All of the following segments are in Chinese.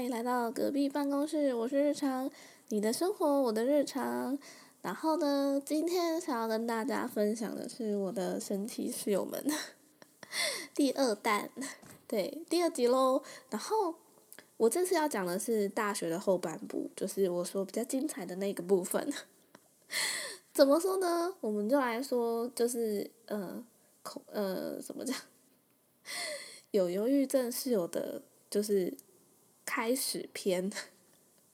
欢迎来到隔壁办公室，我是日常，你的生活，我的日常。然后呢，今天想要跟大家分享的是我的神奇室友们，第二弹，对，第二集喽。然后我这次要讲的是大学的后半部，就是我说比较精彩的那个部分。怎么说呢？我们就来说，就是呃，恐呃，怎么讲？有忧郁症室友的，就是开始篇。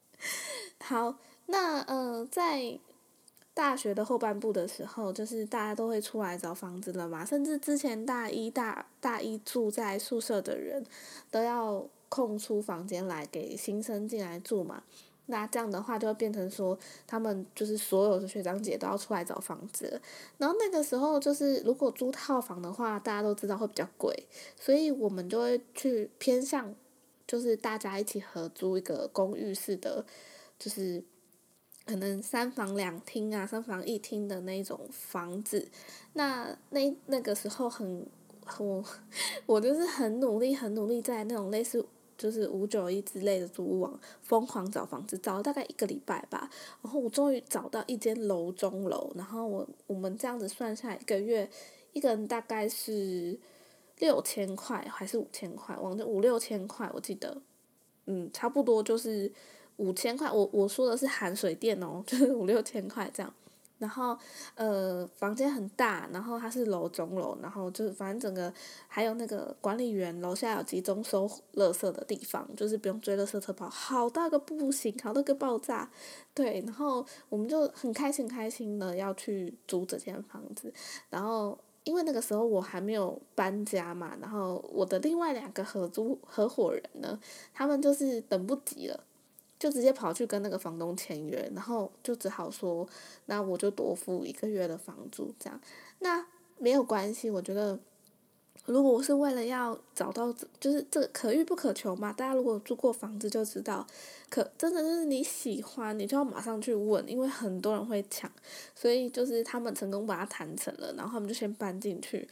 好，那呃，在大学的后半部的时候，就是大家都会出来找房子了嘛，甚至之前大一大大一住在宿舍的人，都要空出房间来给新生进来住嘛。那这样的话，就会变成说，他们就是所有的学长姐都要出来找房子。然后那个时候，就是如果租套房的话，大家都知道会比较贵，所以我们就会去偏向，就是大家一起合租一个公寓式的，就是可能三房两厅啊，三房一厅的那种房子。那那那个时候很，我 我就是很努力，很努力在那种类似。就是五九一之类的租屋网疯狂找房子，找了大概一个礼拜吧，然后我终于找到一间楼中楼，然后我我们这样子算下来一个月，一个人大概是六千块还是五千块，忘记五六千块我记得，嗯，差不多就是五千块，我我说的是含水电哦，就是五六千块这样。然后，呃，房间很大，然后它是楼中楼，然后就是反正整个还有那个管理员楼下有集中收垃圾的地方，就是不用追垃圾车跑，好大个步行，好大个爆炸，对，然后我们就很开心开心的要去租这间房子，然后因为那个时候我还没有搬家嘛，然后我的另外两个合租合伙人呢，他们就是等不及了。就直接跑去跟那个房东签约，然后就只好说，那我就多付一个月的房租，这样，那没有关系。我觉得，如果我是为了要找到，就是这个可遇不可求嘛。大家如果住过房子就知道，可真的就是你喜欢，你就要马上去问，因为很多人会抢，所以就是他们成功把它谈成了，然后他们就先搬进去，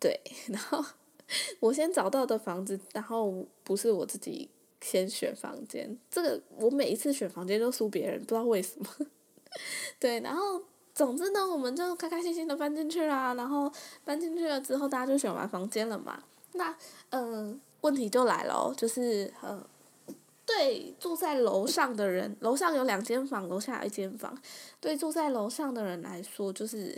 对，然后 我先找到的房子，然后不是我自己。先选房间，这个我每一次选房间都输别人，不知道为什么。对，然后总之呢，我们就开开心心的搬进去啦。然后搬进去了之后，大家就选完房间了嘛。那嗯，问题就来了，就是呃，对住在楼上的人，楼上有两间房，楼下一间房。对住在楼上的人来说，就是。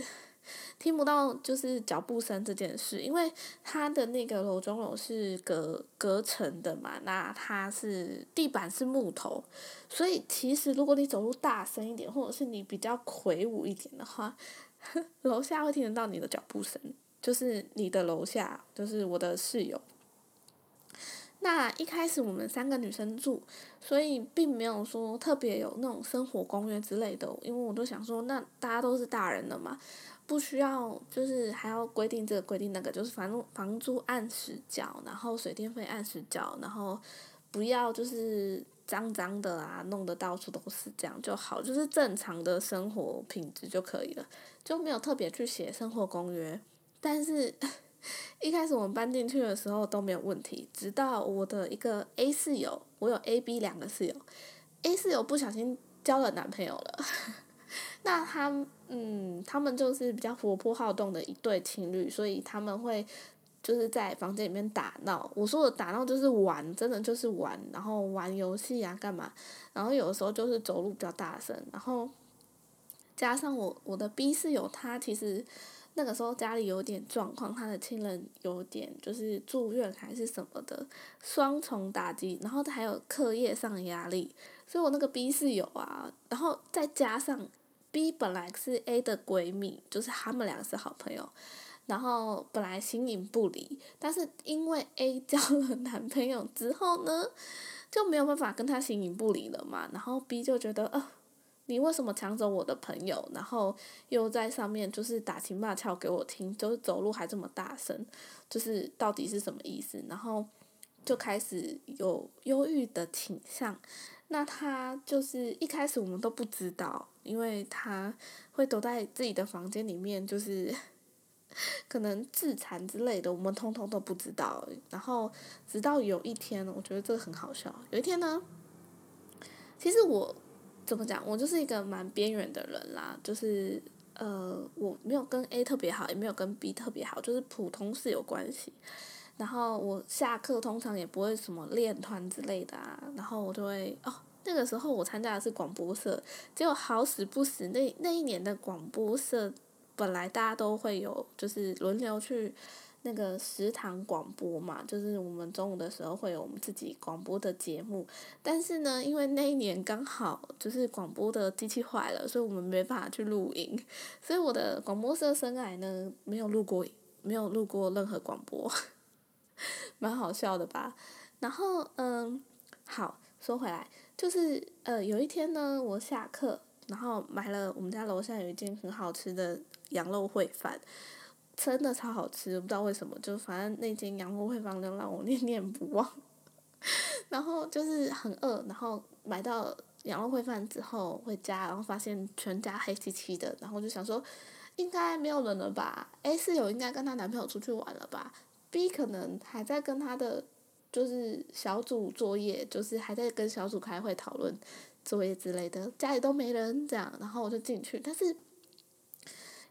听不到就是脚步声这件事，因为它的那个楼中楼是隔隔层的嘛，那它是地板是木头，所以其实如果你走路大声一点，或者是你比较魁梧一点的话，楼下会听得到你的脚步声，就是你的楼下，就是我的室友。那一开始我们三个女生住，所以并没有说特别有那种生活公约之类的，因为我都想说，那大家都是大人了嘛。不需要，就是还要规定这个规定那个，就是反正房租按时交，然后水电费按时交，然后不要就是脏脏的啊，弄得到处都是这样就好，就是正常的生活品质就可以了，就没有特别去写生活公约。但是 一开始我们搬进去的时候都没有问题，直到我的一个 A 室友，我有 A、B 两个室友，A 室友不小心交了男朋友了。那他嗯，他们就是比较活泼好动的一对情侣，所以他们会就是在房间里面打闹。我说的打闹就是玩，真的就是玩，然后玩游戏啊，干嘛？然后有的时候就是走路比较大声，然后加上我我的 B 室友，他其实那个时候家里有点状况，他的亲人有点就是住院还是什么的，双重打击，然后他还有课业上的压力。所以我那个 B 室友啊，然后再加上 B 本来是 A 的闺蜜，就是他们俩是好朋友，然后本来形影不离，但是因为 A 交了男朋友之后呢，就没有办法跟他形影不离了嘛。然后 B 就觉得，呃，你为什么抢走我的朋友？然后又在上面就是打情骂俏给我听，就是走路还这么大声，就是到底是什么意思？然后就开始有忧郁的倾向。那他就是一开始我们都不知道，因为他会躲在自己的房间里面，就是 可能自残之类的，我们通通都不知道。然后直到有一天，我觉得这个很好笑。有一天呢，其实我怎么讲，我就是一个蛮边缘的人啦，就是呃，我没有跟 A 特别好，也没有跟 B 特别好，就是普通是有关系。然后我下课通常也不会什么练团之类的啊，然后我就会哦，那个时候我参加的是广播社，结果好死不死，那那一年的广播社。本来大家都会有，就是轮流去那个食堂广播嘛，就是我们中午的时候会有我们自己广播的节目。但是呢，因为那一年刚好就是广播的机器坏了，所以我们没办法去录音。所以我的广播社生涯呢，没有录过，没有录过任何广播，蛮好笑的吧？然后嗯，好说回来，就是呃有一天呢，我下课，然后买了我们家楼下有一间很好吃的。羊肉烩饭真的超好吃，不知道为什么，就反正那间羊肉烩饭就让我 念念不忘。然后就是很饿，然后买到羊肉烩饭之后回家，然后发现全家黑漆漆的，然后就想说应该没有人了吧诶室友应该跟她男朋友出去玩了吧？B 可能还在跟他的就是小组作业，就是还在跟小组开会讨论作业之类的，家里都没人这样，然后我就进去，但是。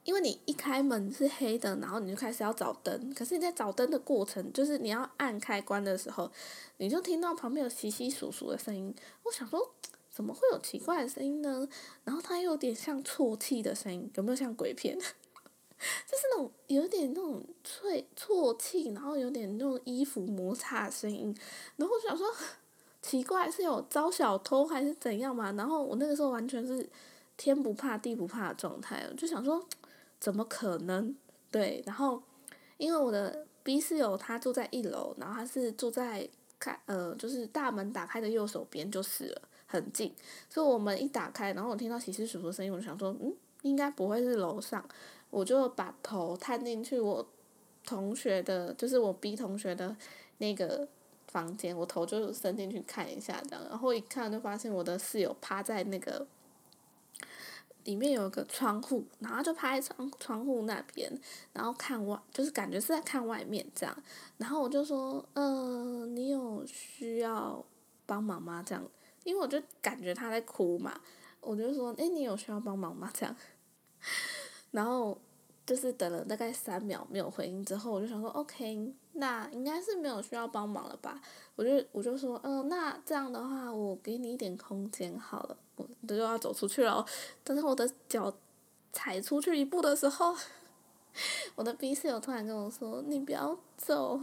因为你一开门是黑的，然后你就开始要找灯。可是你在找灯的过程，就是你要按开关的时候，你就听到旁边有稀稀疏疏的声音。我想说，怎么会有奇怪的声音呢？然后它又有点像啜泣的声音，有没有像鬼片？就是那种有点那种啜啜泣，然后有点那种衣服摩擦的声音。然后我想说，奇怪，是有招小偷还是怎样嘛？然后我那个时候完全是天不怕地不怕的状态，我就想说。怎么可能？对，然后因为我的 B 室友他住在一楼，然后他是住在开呃，就是大门打开的右手边就是了，很近。所以我们一打开，然后我听到洗洗簌簌的声音，我就想说，嗯，应该不会是楼上，我就把头探进去我同学的，就是我 B 同学的那个房间，我头就伸进去看一下，这样，然后一看就发现我的室友趴在那个。里面有个窗户，然后就趴在窗窗户那边，然后看外，就是感觉是在看外面这样。然后我就说，呃，你有需要帮忙吗？这样，因为我就感觉他在哭嘛，我就说，哎，你有需要帮忙吗？这样。然后就是等了大概三秒没有回应之后，我就想说，OK，那应该是没有需要帮忙了吧？我就我就说，嗯，那这样的话，我给你一点空间好了。我就要走出去了，但是我的脚踩出去一步的时候，我的 B 室友突然跟我说：“你不要走，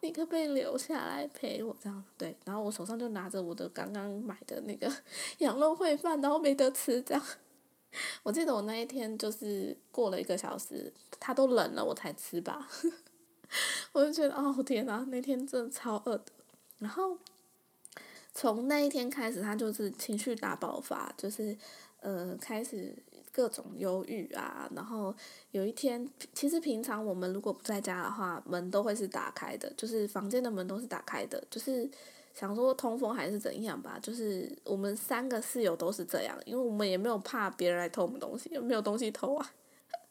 你可不可以留下来陪我？”这样对，然后我手上就拿着我的刚刚买的那个羊肉烩饭，然后没得吃。这样，我记得我那一天就是过了一个小时，他都冷了我才吃吧。我就觉得哦天哪，那天真的超饿的，然后。从那一天开始，他就是情绪大爆发，就是，呃，开始各种忧郁啊。然后有一天，其实平常我们如果不在家的话，门都会是打开的，就是房间的门都是打开的，就是想说通风还是怎样吧。就是我们三个室友都是这样，因为我们也没有怕别人来偷我们东西，没有东西偷啊。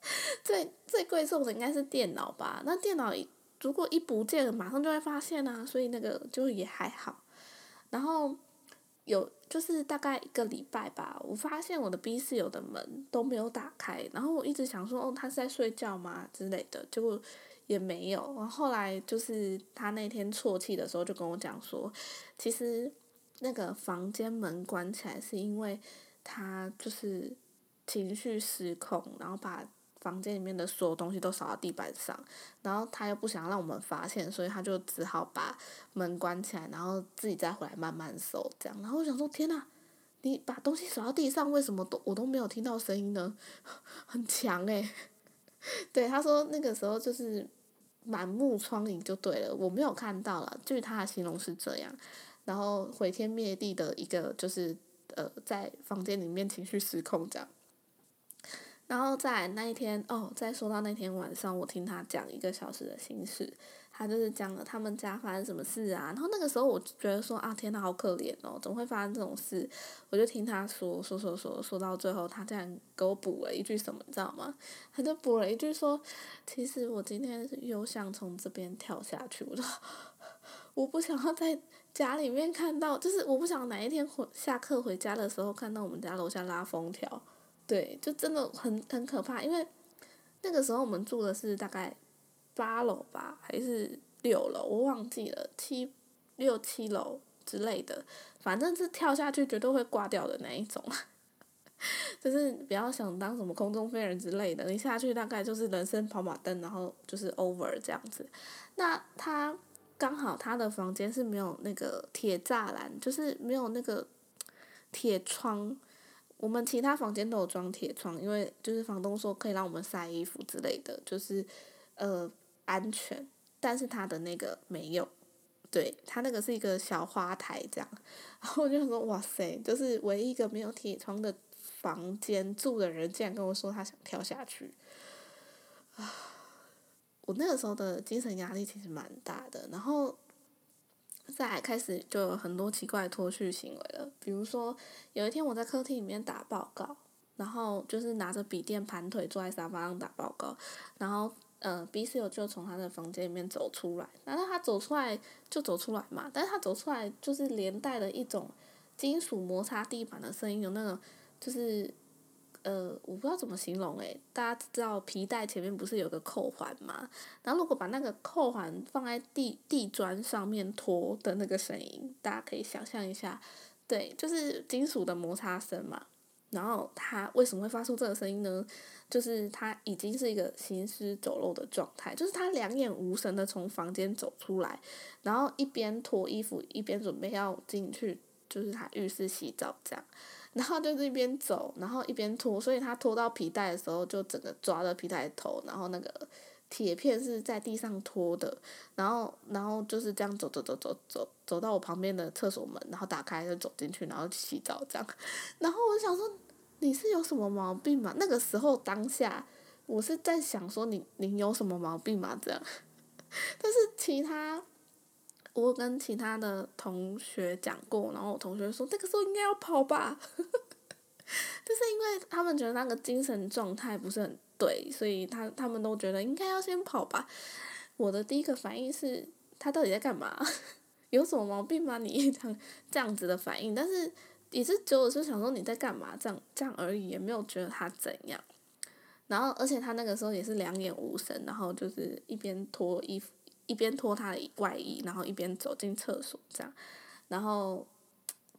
最最贵重的应该是电脑吧？那电脑如果一不见，马上就会发现啊，所以那个就也还好。然后有就是大概一个礼拜吧，我发现我的 B 室友的门都没有打开，然后我一直想说哦他是在睡觉吗之类的，结果也没有。然后后来就是他那天啜泣的时候就跟我讲说，其实那个房间门关起来是因为他就是情绪失控，然后把。房间里面的所有东西都扫到地板上，然后他又不想让我们发现，所以他就只好把门关起来，然后自己再回来慢慢收这样。然后我想说，天呐，你把东西扫到地上，为什么都我都没有听到声音呢？很强诶。对，他说那个时候就是满目疮痍就对了，我没有看到了，据他的形容是这样。然后毁天灭地的一个就是呃，在房间里面情绪失控这样。然后在那一天哦，再说到那天晚上，我听他讲一个小时的心事，他就是讲了他们家发生什么事啊，然后那个时候我就觉得说啊，天呐，好可怜哦，怎么会发生这种事？我就听他说说说说说到最后，他这样给我补了一句什么，你知道吗？他就补了一句说，其实我今天又想从这边跳下去，我说我不想要在家里面看到，就是我不想哪一天回下课回家的时候看到我们家楼下拉封条，对，就真的很很可怕，因为那个时候我们住的是大概。八楼吧，还是六楼？我忘记了，七六七楼之类的，反正是跳下去绝对会挂掉的那一种。就是不要想当什么空中飞人之类的，你下去大概就是人生跑马灯，然后就是 over 这样子。那他刚好他的房间是没有那个铁栅栏，就是没有那个铁窗。我们其他房间都有装铁窗，因为就是房东说可以让我们晒衣服之类的，就是呃。安全，但是他的那个没有，对他那个是一个小花台这样，然后我就说哇塞，就是唯一一个没有铁窗的房间住的人竟然跟我说他想跳下去，啊，我那个时候的精神压力其实蛮大的，然后再开始就有很多奇怪的脱序行为了，比如说有一天我在客厅里面打报告，然后就是拿着笔电盘腿坐在沙发上打报告，然后。呃，B 室友就从他的房间里面走出来，然后他走出来就走出来嘛，但是他走出来就是连带了一种金属摩擦地板的声音，有那种就是呃，我不知道怎么形容诶，大家知道皮带前面不是有个扣环嘛？然后如果把那个扣环放在地地砖上面拖的那个声音，大家可以想象一下，对，就是金属的摩擦声嘛。然后他为什么会发出这个声音呢？就是他已经是一个行尸走肉的状态，就是他两眼无神的从房间走出来，然后一边脱衣服一边准备要进去，就是他浴室洗澡这样，然后就是一边走，然后一边脱，所以他脱到皮带的时候就整个抓着皮带头，然后那个铁片是在地上拖的，然后然后就是这样走走走走走走到我旁边的厕所门，然后打开就走进去，然后洗澡这样，然后我想说。你是有什么毛病吗？那个时候当下，我是在想说你你有什么毛病吗？这样，但是其他，我跟其他的同学讲过，然后我同学说那个时候应该要跑吧，就是因为他们觉得那个精神状态不是很对，所以他他们都觉得应该要先跑吧。我的第一个反应是他到底在干嘛？有什么毛病吗？你这样这样子的反应，但是。也是，就我是想说你在干嘛，这样这样而已，也没有觉得他怎样。然后，而且他那个时候也是两眼无神，然后就是一边脱衣服，一边脱他的外衣，然后一边走进厕所这样。然后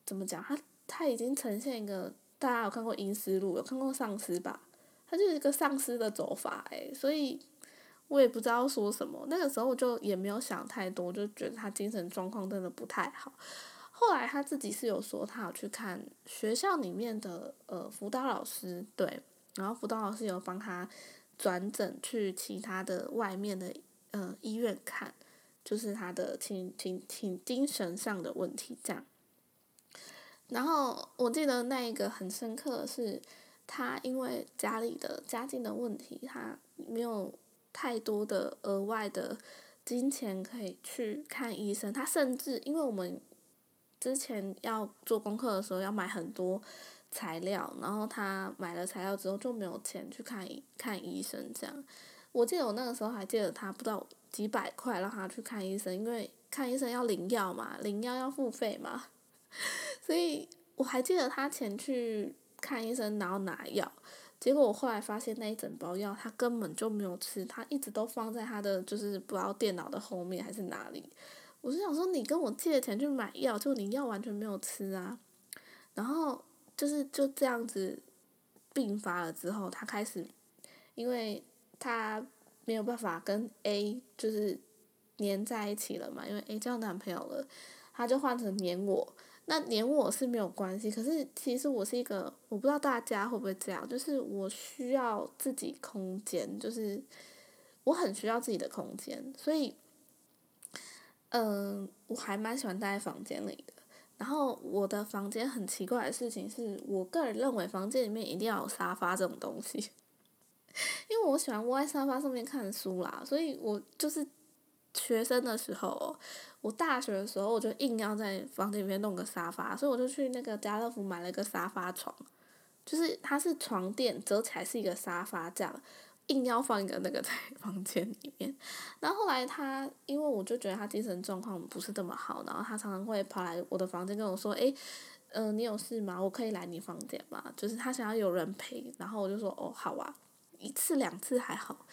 怎么讲？他他已经呈现一个大家有看过《阴尸路》，有看过丧尸吧？他就是一个丧尸的走法诶，所以我也不知道说什么。那个时候我就也没有想太多，就觉得他精神状况真的不太好。后来他自己是有说，他有去看学校里面的呃辅导老师，对，然后辅导老师有帮他转诊去其他的外面的呃医院看，就是他的挺挺挺精神上的问题这样。然后我记得那一个很深刻的是，他因为家里的家境的问题，他没有太多的额外的金钱可以去看医生，他甚至因为我们。之前要做功课的时候要买很多材料，然后他买了材料之后就没有钱去看看医生这样。我记得我那个时候还借了他不知道几百块让他去看医生，因为看医生要领药嘛，领药要付费嘛。所以我还记得他前去看医生然后拿药，结果我后来发现那一整包药他根本就没有吃，他一直都放在他的就是不知道电脑的后面还是哪里。我是想说，你跟我借钱去买药，就你药完全没有吃啊，然后就是就这样子病发了之后，他开始，因为他没有办法跟 A 就是黏在一起了嘛，因为 A 交男朋友了，他就换成黏我。那黏我是没有关系，可是其实我是一个，我不知道大家会不会这样，就是我需要自己空间，就是我很需要自己的空间，所以。嗯，我还蛮喜欢待在房间里的。然后我的房间很奇怪的事情是，我个人认为房间里面一定要有沙发这种东西，因为我喜欢窝在沙发上面看书啦。所以我就是学生的时候，我大学的时候我就硬要在房间里面弄个沙发，所以我就去那个家乐福买了一个沙发床，就是它是床垫折起来是一个沙发这样。硬要放一个那个 在房间里面，然后后来他，因为我就觉得他精神状况不是这么好，然后他常常会跑来我的房间跟我说：“诶，嗯，你有事吗？我可以来你房间吗？”就是他想要有人陪，然后我就说：“哦，好啊，一次两次还好，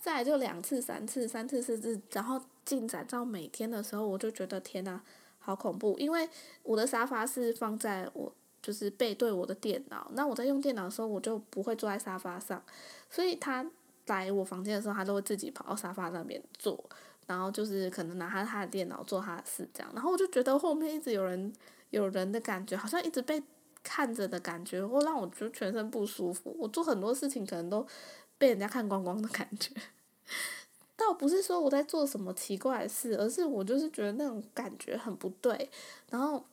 再就两次、三次、三次、四次，然后进展到每天的时候，我就觉得天呐，好恐怖！因为我的沙发是放在我就是背对我的电脑，那我在用电脑的时候，我就不会坐在沙发上，所以他。来我房间的时候，他都会自己跑到沙发那边坐，然后就是可能拿他他的电脑做他的事这样，然后我就觉得后面一直有人有人的感觉，好像一直被看着的感觉，会让我觉得全身不舒服。我做很多事情可能都被人家看光光的感觉，倒不是说我在做什么奇怪的事，而是我就是觉得那种感觉很不对，然后。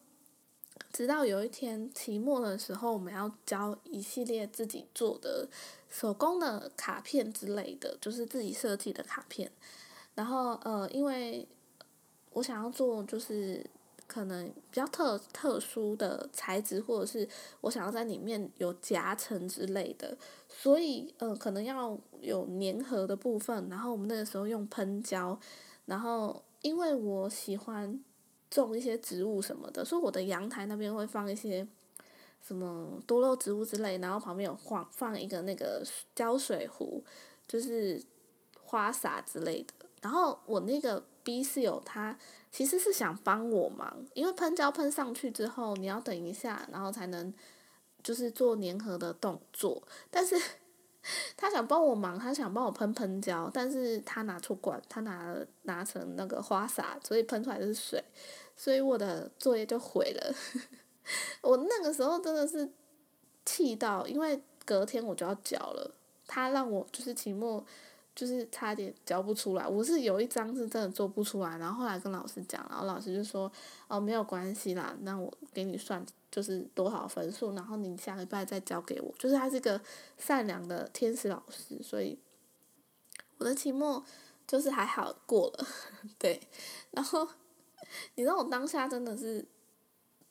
直到有一天期末的时候，我们要交一系列自己做的手工的卡片之类的，就是自己设计的卡片。然后呃，因为我想要做就是可能比较特特殊的材质，或者是我想要在里面有夹层之类的，所以呃可能要有粘合的部分。然后我们那个时候用喷胶，然后因为我喜欢。种一些植物什么的，所以我的阳台那边会放一些什么多肉植物之类，然后旁边有放放一个那个浇水壶，就是花洒之类的。然后我那个 B 室友他其实是想帮我忙，因为喷胶喷上去之后，你要等一下，然后才能就是做粘合的动作。但是 他想帮我忙，他想帮我喷喷胶，但是他拿错管，他拿拿成那个花洒，所以喷出来的是水。所以我的作业就毁了，我那个时候真的是气到，因为隔天我就要交了，他让我就是期末就是差点交不出来，我是有一张是真的做不出来，然后后来跟老师讲，然后老师就说哦没有关系啦，那我给你算就是多少分数，然后你下礼拜再交给我，就是他是个善良的天使老师，所以我的期末就是还好过了，对，然后。你知道我当下真的是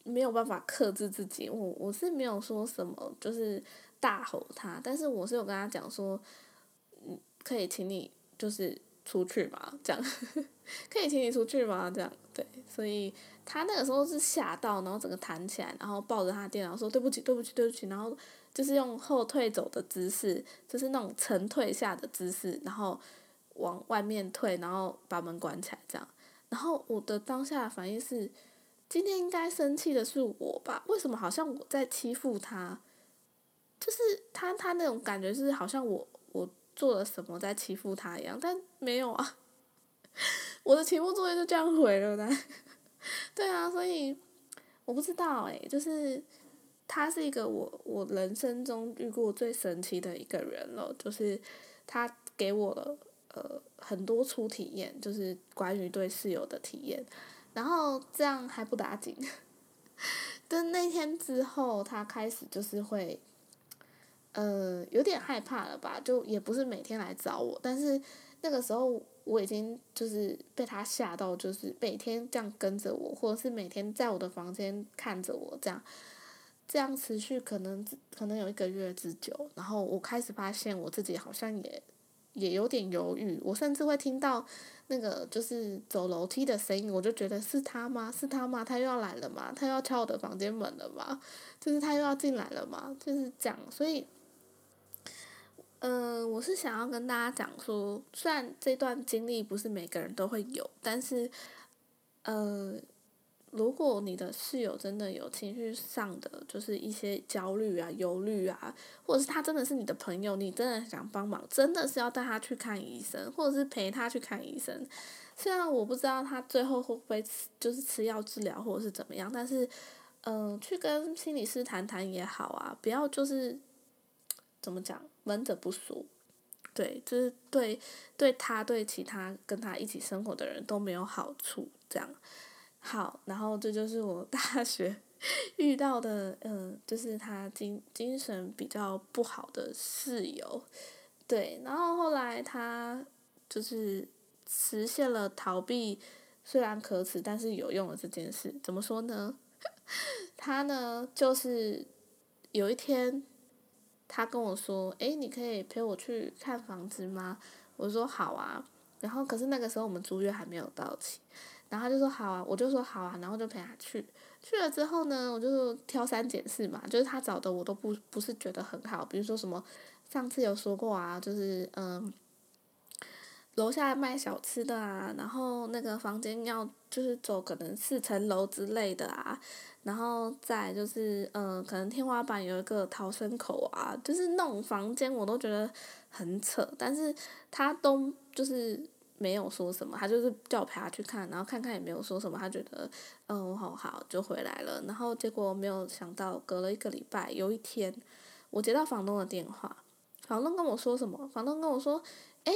没有办法克制自己，我我是没有说什么，就是大吼他，但是我是有跟他讲说，可以请你就是出去嘛，这样，可以请你出去吗？这样，对，所以他那个时候是吓到，然后整个弹起来，然后抱着他电脑说对不起，对不起，对不起，然后就是用后退走的姿势，就是那种沉退下的姿势，然后往外面退，然后把门关起来，这样。然后我的当下反应是，今天应该生气的是我吧？为什么好像我在欺负他？就是他他那种感觉是好像我做了什么在欺负他一样，但没有啊。我的期末作业就这样毁了呢。对啊，所以我不知道哎，就是他是一个我我人生中遇过最神奇的一个人了，就是他给我了。呃，很多初体验就是关于对室友的体验，然后这样还不打紧，但那天之后他开始就是会，呃，有点害怕了吧？就也不是每天来找我，但是那个时候我已经就是被他吓到，就是每天这样跟着我，或者是每天在我的房间看着我这样，这样持续可能可能有一个月之久，然后我开始发现我自己好像也。也有点犹豫，我甚至会听到那个就是走楼梯的声音，我就觉得是他吗？是他吗？他又要来了吗？他又要敲我的房间门了吗？就是他又要进来了吗？就是这样，所以，嗯，我是想要跟大家讲说，虽然这段经历不是每个人都会有，但是，呃。如果你的室友真的有情绪上的，就是一些焦虑啊、忧虑啊，或者是他真的是你的朋友，你真的想帮忙，真的是要带他去看医生，或者是陪他去看医生。虽然我不知道他最后会不会吃，就是吃药治疗或者是怎么样，但是，嗯，去跟心理师谈谈也好啊，不要就是怎么讲，闷着不说，对，就是对对他对其他跟他一起生活的人都没有好处，这样。好，然后这就是我大学 遇到的，嗯，就是他精精神比较不好的室友，对，然后后来他就是实现了逃避虽然可耻但是有用的这件事。怎么说呢？他呢，就是有一天，他跟我说：“诶，你可以陪我去看房子吗？”我说：“好啊。”然后可是那个时候我们租约还没有到期，然后他就说：“好啊。”我就说：“好啊。”然后就陪他去。去了之后呢，我就挑三拣四嘛，就是他找的我都不不是觉得很好，比如说什么，上次有说过啊，就是嗯。楼下卖小吃的啊，然后那个房间要就是走可能四层楼之类的啊，然后再就是嗯，可能天花板有一个逃生口啊，就是那种房间我都觉得很扯，但是他都就是没有说什么，他就是叫我陪他去看，然后看看也没有说什么，他觉得嗯好好就回来了，然后结果没有想到隔了一个礼拜，有一天我接到房东的电话，房东跟我说什么？房东跟我说，哎。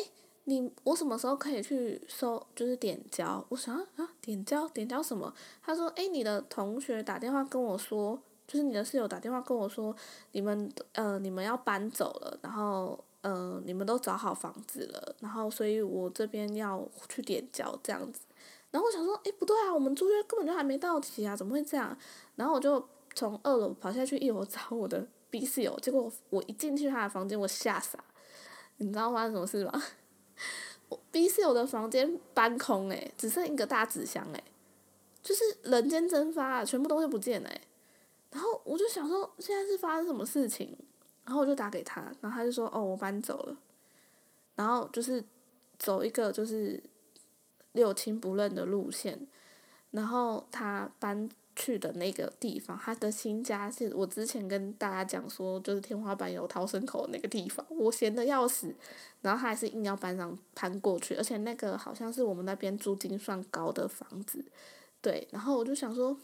你我什么时候可以去收？就是点交？我想啊，点交点交什么？他说：“哎，你的同学打电话跟我说，就是你的室友打电话跟我说，你们呃你们要搬走了，然后呃你们都找好房子了，然后所以我这边要去点交这样子。然后我想说，哎不对啊，我们租约根本就还没到期啊，怎么会这样？然后我就从二楼跑下去一楼找我的 B 室友，结果我一进去他的房间，我吓傻，你知道发生什么事吗？我 B 室友的房间搬空诶，只剩一个大纸箱诶，就是人间蒸发，全部东西不见了诶。然后我就想说，现在是发生什么事情？然后我就打给他，然后他就说：“哦，我搬走了。”然后就是走一个就是六亲不认的路线，然后他搬。去的那个地方，他的新家是我之前跟大家讲说，就是天花板有逃生口的那个地方，我闲的要死，然后他还是硬要搬上搬过去，而且那个好像是我们那边租金算高的房子，对，然后我就想说，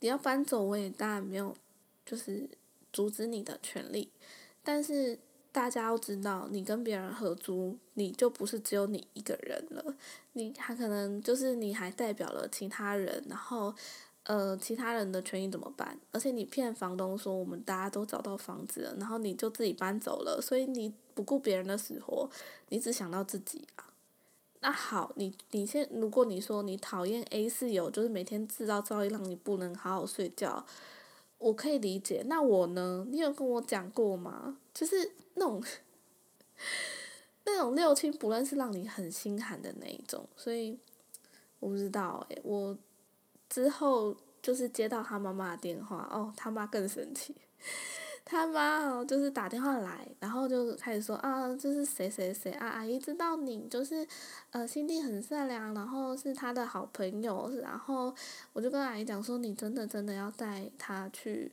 你要搬走，我也当然没有，就是阻止你的权利，但是。大家要知道，你跟别人合租，你就不是只有你一个人了，你还可能就是你还代表了其他人，然后，呃，其他人的权益怎么办？而且你骗房东说我们大家都找到房子了，然后你就自己搬走了，所以你不顾别人的死活，你只想到自己啊。那好，你你先，如果你说你讨厌 A 室友，就是每天制造噪音让你不能好好睡觉。我可以理解，那我呢？你有跟我讲过吗？就是那种那种六亲不认，是让你很心寒的那一种，所以我不知道诶，我之后就是接到他妈妈的电话，哦，他妈更生气。他妈哦，就是打电话来，然后就开始说啊，这是谁谁谁啊，阿姨知道你就是，呃，心地很善良，然后是他的好朋友，然后我就跟阿姨讲说，你真的真的要带他去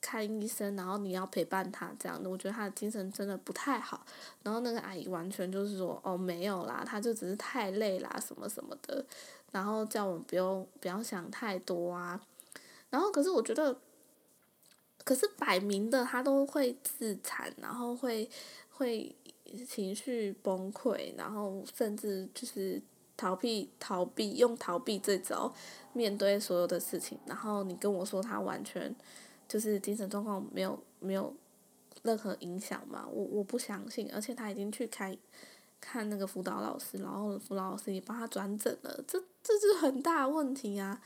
看医生，然后你要陪伴他这样的，我觉得他的精神真的不太好。然后那个阿姨完全就是说，哦，没有啦，他就只是太累啦，什么什么的，然后叫我们不用不要想太多啊。然后可是我觉得。可是摆明的，他都会自残，然后会会情绪崩溃，然后甚至就是逃避逃避用逃避这招面对所有的事情。然后你跟我说他完全就是精神状况没有没有任何影响嘛？我我不相信，而且他已经去开看那个辅导老师，然后辅导老师也帮他转诊了，这这是很大问题啊！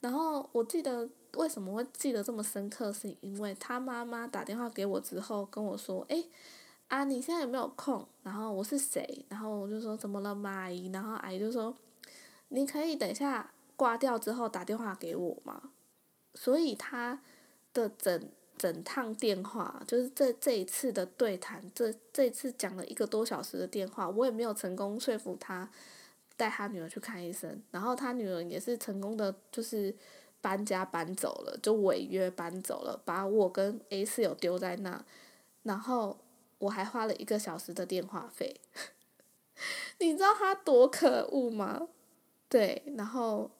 然后我记得。为什么会记得这么深刻？是因为他妈妈打电话给我之后跟我说：“哎，啊，你现在有没有空？”然后我是谁？然后我就说：“怎么了，阿姨？”然后阿姨就说：“你可以等一下挂掉之后打电话给我吗？”所以他的整整趟电话，就是这这一次的对谈，这这次讲了一个多小时的电话，我也没有成功说服他带他女儿去看医生。然后他女儿也是成功的，就是。搬家搬走了，就违约搬走了，把我跟 A 室友丢在那，然后我还花了一个小时的电话费，你知道他多可恶吗？对，然后，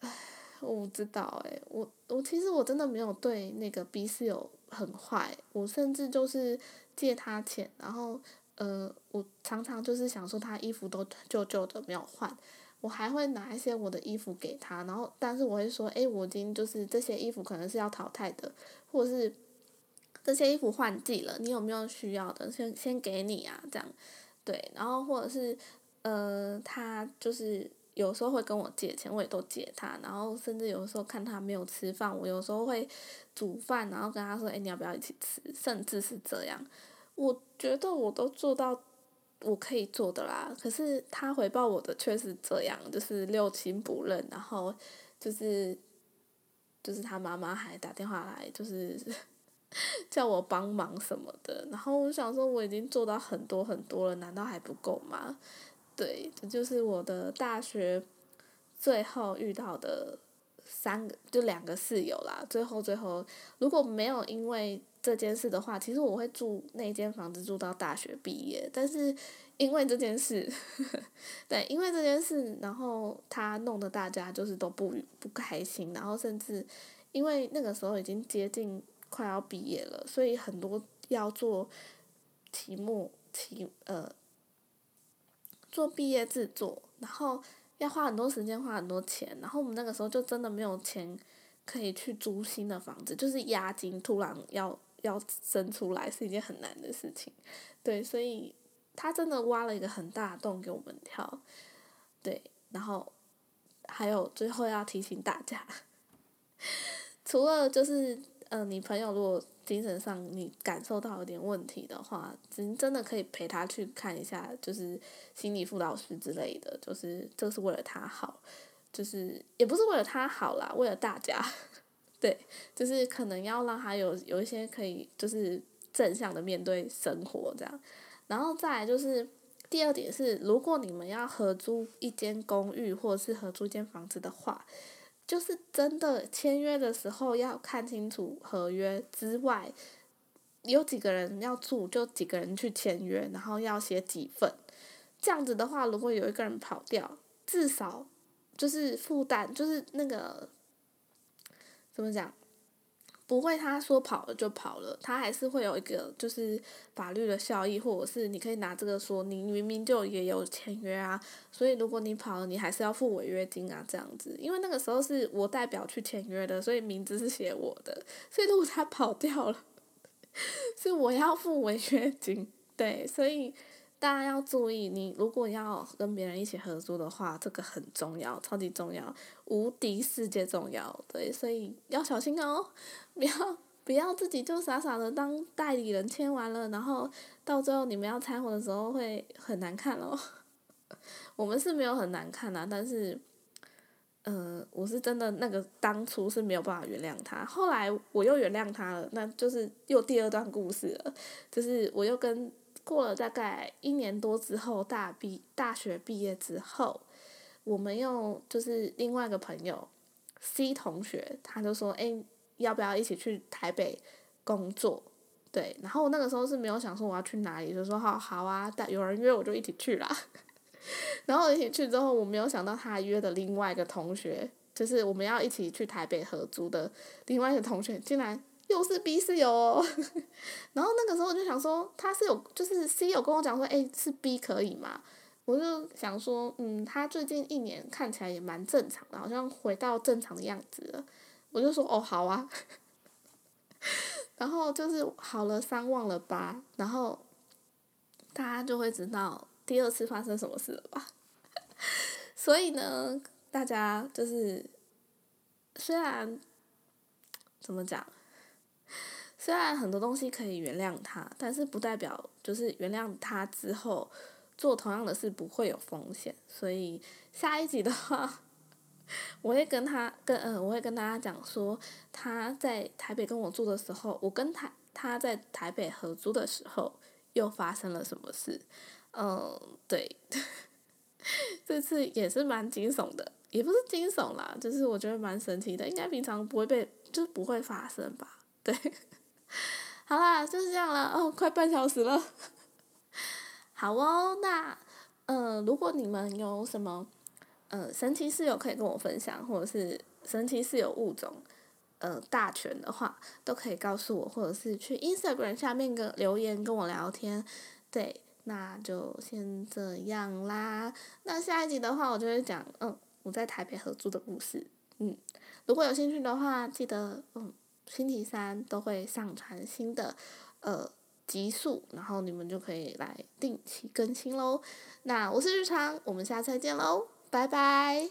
唉，我不知道诶，我我其实我真的没有对那个 B 室友很坏，我甚至就是借他钱，然后呃，我常常就是想说他衣服都旧旧的没有换。我还会拿一些我的衣服给他，然后但是我会说，哎，我已经就是这些衣服可能是要淘汰的，或者是这些衣服换季了，你有没有需要的？先先给你啊，这样，对，然后或者是呃，他就是有时候会跟我借钱，我也都借他，然后甚至有时候看他没有吃饭，我有时候会煮饭，然后跟他说，哎，你要不要一起吃？甚至是这样，我觉得我都做到我可以做的啦。可是他回报我的却是这样，就是六亲不认，然后就是就是他妈妈还打电话来，就是。叫我帮忙什么的，然后我想说我已经做到很多很多了，难道还不够吗？对，这就是我的大学最后遇到的三个，就两个室友啦。最后最后，如果没有因为这件事的话，其实我会住那间房子住到大学毕业。但是因为这件事，对，因为这件事，然后他弄得大家就是都不不开心，然后甚至因为那个时候已经接近。快要毕业了，所以很多要做题目题呃做毕业制作，然后要花很多时间花很多钱，然后我们那个时候就真的没有钱可以去租新的房子，就是押金突然要要生出来是一件很难的事情，对，所以他真的挖了一个很大的洞给我们跳，对，然后还有最后要提醒大家，除了就是。嗯，你朋友如果精神上你感受到有点问题的话，真真的可以陪他去看一下，就是心理辅导师之类的，就是这个是为了他好，就是也不是为了他好啦，为了大家，对，就是可能要让他有有一些可以就是正向的面对生活这样，然后再来就是第二点是，如果你们要合租一间公寓或者是合租一间房子的话。就是真的签约的时候要看清楚合约之外，有几个人要住就几个人去签约，然后要写几份，这样子的话，如果有一个人跑掉，至少就是负担就是那个怎么讲？不会，他说跑了就跑了，他还是会有一个就是法律的效益，或者是你可以拿这个说，你明明就也有签约啊，所以如果你跑了，你还是要付违约金啊，这样子，因为那个时候是我代表去签约的，所以名字是写我的，所以如果他跑掉了，是我要付违约金，对，所以。大家要注意，你如果要跟别人一起合租的话，这个很重要，超级重要，无敌世界重要，对，所以要小心哦，不要不要自己就傻傻的当代理人签完了，然后到最后你们要拆伙的时候会很难看哦。我们是没有很难看啊，但是，嗯，我是真的那个当初是没有办法原谅他，后来我又原谅他了，那就是又第二段故事了，就是我又跟。过了大概一年多之后，大毕大学毕业之后，我们又就是另外一个朋友 C 同学，他就说：“哎，要不要一起去台北工作？”对，然后那个时候是没有想说我要去哪里，就说：“好好啊，但有人约我就一起去啦。”然后一起去之后，我没有想到他约的另外一个同学，就是我们要一起去台北合租的另外一个同学，竟然。又是 B 室友，然后那个时候我就想说，他是有就是 C 有跟我讲说，哎，是 B 可以吗？我就想说，嗯，他最近一年看起来也蛮正常的，好像回到正常的样子了。我就说，哦，好啊。然后就是好了三忘了八，然后大家就会知道第二次发生什么事了吧？所以呢，大家就是虽然怎么讲？虽然很多东西可以原谅他，但是不代表就是原谅他之后做同样的事不会有风险。所以下一集的话，我会跟他跟嗯，我会跟大家讲说他在台北跟我住的时候，我跟他他在台北合租的时候又发生了什么事。嗯，对，这次也是蛮惊悚的，也不是惊悚啦，就是我觉得蛮神奇的，应该平常不会被，就不会发生吧？对。好啦，就是这样了哦，快半小时了。好哦，那呃，如果你们有什么呃神奇室友可以跟我分享，或者是神奇室友物种呃大全的话，都可以告诉我，或者是去 Instagram 下面跟留言跟我聊天。对，那就先这样啦。那下一集的话，我就会讲嗯我在台北合租的故事。嗯，如果有兴趣的话，记得嗯。星期三都会上传新的，呃，集数，然后你们就可以来定期更新喽。那我是日常，我们下次再见喽，拜拜。